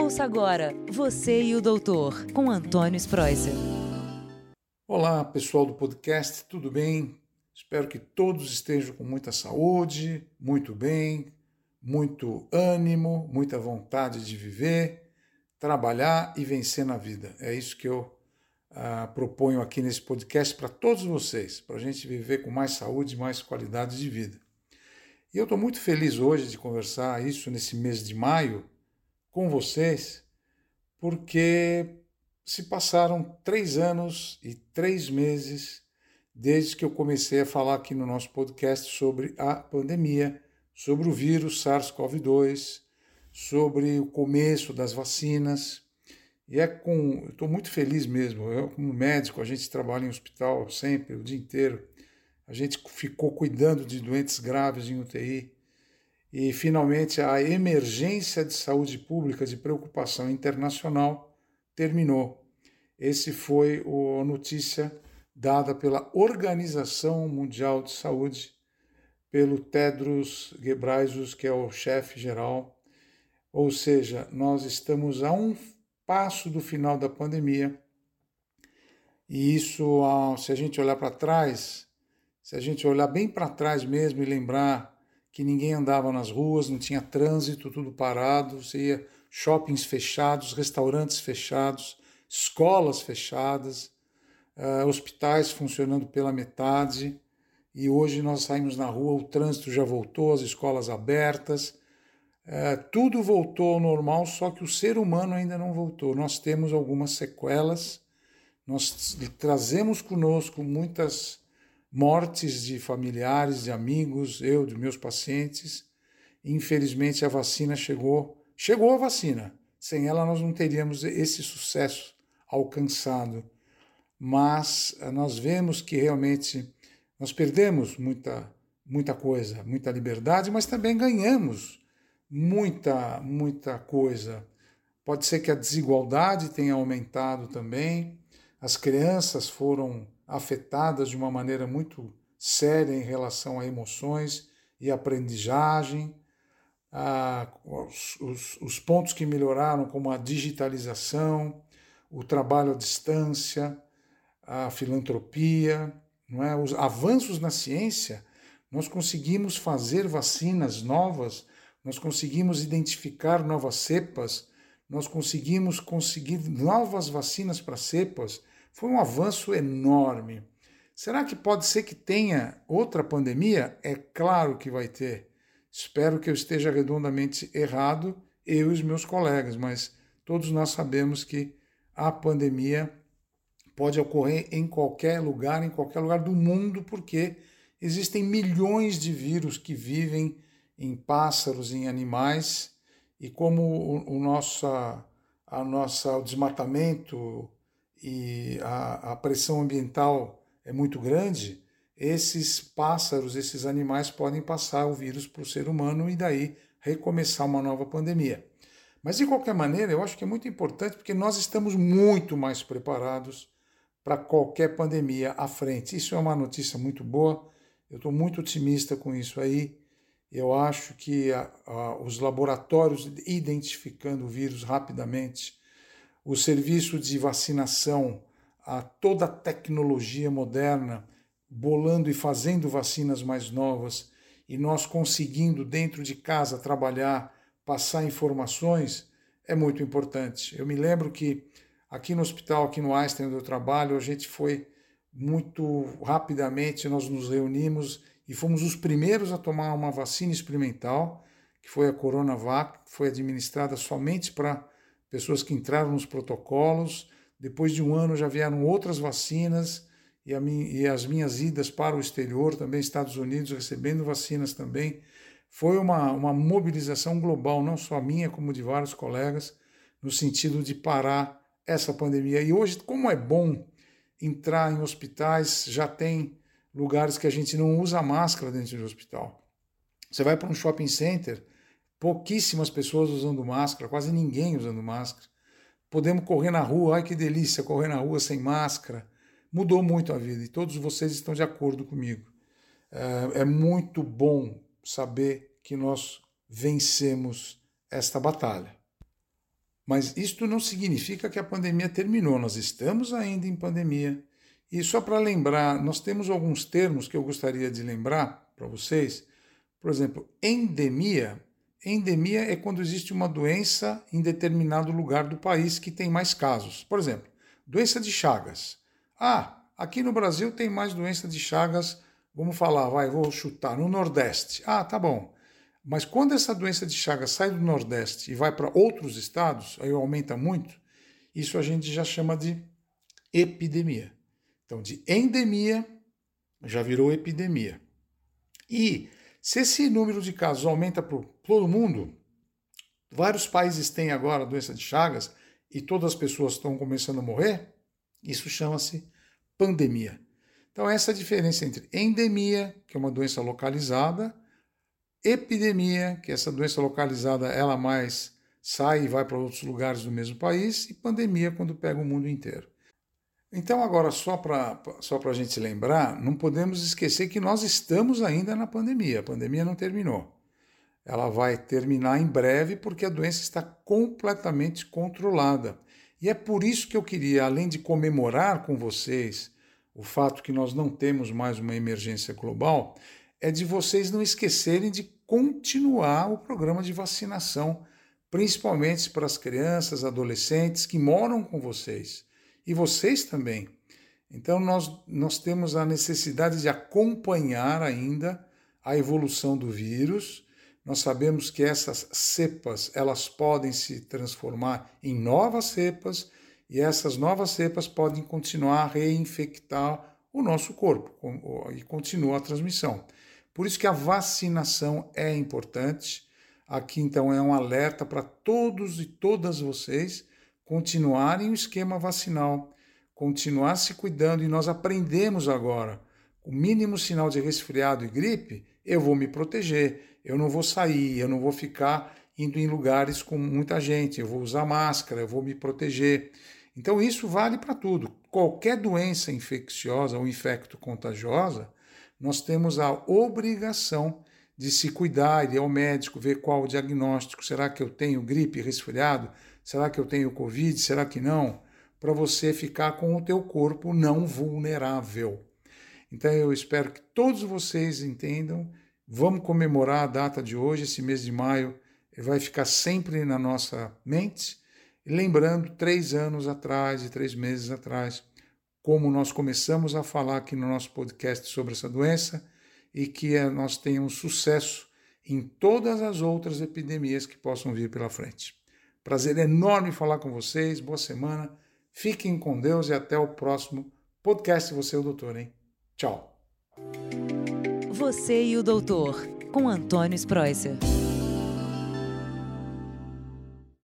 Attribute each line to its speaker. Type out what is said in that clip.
Speaker 1: Ouça agora Você e o Doutor, com Antônio Spreuser.
Speaker 2: Olá, pessoal do podcast, tudo bem? Espero que todos estejam com muita saúde, muito bem, muito ânimo, muita vontade de viver, trabalhar e vencer na vida. É isso que eu ah, proponho aqui nesse podcast para todos vocês, para a gente viver com mais saúde e mais qualidade de vida. E eu estou muito feliz hoje de conversar isso nesse mês de maio com vocês, porque se passaram três anos e três meses desde que eu comecei a falar aqui no nosso podcast sobre a pandemia, sobre o vírus SARS-CoV-2, sobre o começo das vacinas. E é com. Estou muito feliz mesmo. Eu, como médico, a gente trabalha em hospital sempre, o dia inteiro. A gente ficou cuidando de doentes graves em UTI. E, finalmente, a emergência de saúde pública de preocupação internacional terminou. Esse foi a notícia dada pela Organização Mundial de Saúde, pelo Tedros Ghebreyesus, que é o chefe geral. Ou seja, nós estamos a um passo do final da pandemia. E isso, se a gente olhar para trás, se a gente olhar bem para trás mesmo e lembrar que ninguém andava nas ruas, não tinha trânsito, tudo parado, você ia shoppings fechados, restaurantes fechados, escolas fechadas, uh, hospitais funcionando pela metade, e hoje nós saímos na rua, o trânsito já voltou, as escolas abertas, uh, tudo voltou ao normal, só que o ser humano ainda não voltou. Nós temos algumas sequelas, nós trazemos conosco muitas mortes de familiares, de amigos, eu, de meus pacientes. Infelizmente a vacina chegou, chegou a vacina. Sem ela nós não teríamos esse sucesso alcançado. Mas eh, nós vemos que realmente nós perdemos muita muita coisa, muita liberdade, mas também ganhamos muita muita coisa. Pode ser que a desigualdade tenha aumentado também. As crianças foram afetadas de uma maneira muito séria em relação a emoções e aprendizagem. Os, os, os pontos que melhoraram, como a digitalização, o trabalho à distância, a filantropia, não é? os avanços na ciência, nós conseguimos fazer vacinas novas, nós conseguimos identificar novas cepas, nós conseguimos conseguir novas vacinas para cepas foi um avanço enorme. Será que pode ser que tenha outra pandemia? É claro que vai ter. Espero que eu esteja redondamente errado, eu e os meus colegas, mas todos nós sabemos que a pandemia pode ocorrer em qualquer lugar, em qualquer lugar do mundo, porque existem milhões de vírus que vivem em pássaros, em animais, e como o, o nossa, a nossa, o desmatamento, e a, a pressão ambiental é muito grande, esses pássaros, esses animais podem passar o vírus para o ser humano e daí recomeçar uma nova pandemia. Mas de qualquer maneira, eu acho que é muito importante porque nós estamos muito mais preparados para qualquer pandemia à frente. Isso é uma notícia muito boa. Eu estou muito otimista com isso aí. Eu acho que a, a, os laboratórios identificando o vírus rapidamente o serviço de vacinação, a toda a tecnologia moderna, bolando e fazendo vacinas mais novas, e nós conseguindo dentro de casa trabalhar, passar informações, é muito importante. Eu me lembro que aqui no hospital, aqui no Einstein, onde eu trabalho, a gente foi muito rapidamente, nós nos reunimos e fomos os primeiros a tomar uma vacina experimental, que foi a Coronavac, que foi administrada somente para pessoas que entraram nos protocolos. Depois de um ano já vieram outras vacinas e, e, as minhas idas para o exterior, também Estados Unidos, recebendo vacinas também. Foi uma, uma mobilização global, não só minha, como de vários colegas, no sentido de parar essa pandemia. E hoje, como é bom entrar em hospitais, já tem lugares que a gente não usa máscara dentro do hospital. Você vai para um shopping center, pouquíssimas pessoas usando máscara, quase ninguém usando máscara. Podemos correr na rua, ai que delícia correr na rua sem máscara. Mudou muito a vida e todos vocês estão de acordo comigo. É, é muito bom saber que nós vencemos esta batalha. Mas isto não significa que a pandemia terminou, nós estamos ainda em pandemia. E só para lembrar, nós temos alguns termos que eu gostaria de lembrar para vocês. Por exemplo, endemia. Endemia é quando existe uma doença em determinado lugar do país que tem mais casos. Por exemplo, doença de Chagas. Ah, aqui no Brasil tem mais doença de Chagas, vamos falar, vai, vou chutar, no Nordeste. Ah, tá bom. Mas quando essa doença de Chagas sai do Nordeste e vai para outros estados, aí aumenta muito, isso a gente já chama de epidemia. Então, de endemia já virou epidemia. E se esse número de casos aumenta para todo mundo, vários países têm agora a doença de Chagas e todas as pessoas estão começando a morrer, isso chama-se pandemia. Então, essa é a diferença entre endemia, que é uma doença localizada, epidemia, que essa doença localizada ela mais sai e vai para outros lugares do mesmo país, e pandemia, quando pega o mundo inteiro. Então, agora, só para só a gente lembrar, não podemos esquecer que nós estamos ainda na pandemia. A pandemia não terminou. Ela vai terminar em breve porque a doença está completamente controlada. E é por isso que eu queria, além de comemorar com vocês o fato que nós não temos mais uma emergência global, é de vocês não esquecerem de continuar o programa de vacinação, principalmente para as crianças, adolescentes que moram com vocês e vocês também. Então nós, nós temos a necessidade de acompanhar ainda a evolução do vírus. Nós sabemos que essas cepas, elas podem se transformar em novas cepas e essas novas cepas podem continuar a reinfectar o nosso corpo e continua a transmissão. Por isso que a vacinação é importante. Aqui então é um alerta para todos e todas vocês continuarem o esquema vacinal, continuar se cuidando e nós aprendemos agora. O mínimo sinal de resfriado e gripe, eu vou me proteger, eu não vou sair, eu não vou ficar indo em lugares com muita gente, eu vou usar máscara, eu vou me proteger. Então isso vale para tudo. Qualquer doença infecciosa ou infecto contagiosa, nós temos a obrigação de se cuidar, ir ao médico, ver qual o diagnóstico. Será que eu tenho gripe, resfriado? Será que eu tenho Covid? Será que não? Para você ficar com o teu corpo não vulnerável. Então eu espero que todos vocês entendam. Vamos comemorar a data de hoje, esse mês de maio, vai ficar sempre na nossa mente. Lembrando, três anos atrás e três meses atrás, como nós começamos a falar aqui no nosso podcast sobre essa doença e que eh, nós tenhamos sucesso em todas as outras epidemias que possam vir pela frente. Prazer enorme falar com vocês, boa semana, fiquem com Deus e até o próximo podcast Você e o Doutor, hein? Tchau.
Speaker 1: Você e o Doutor, com Antônio Spreuser.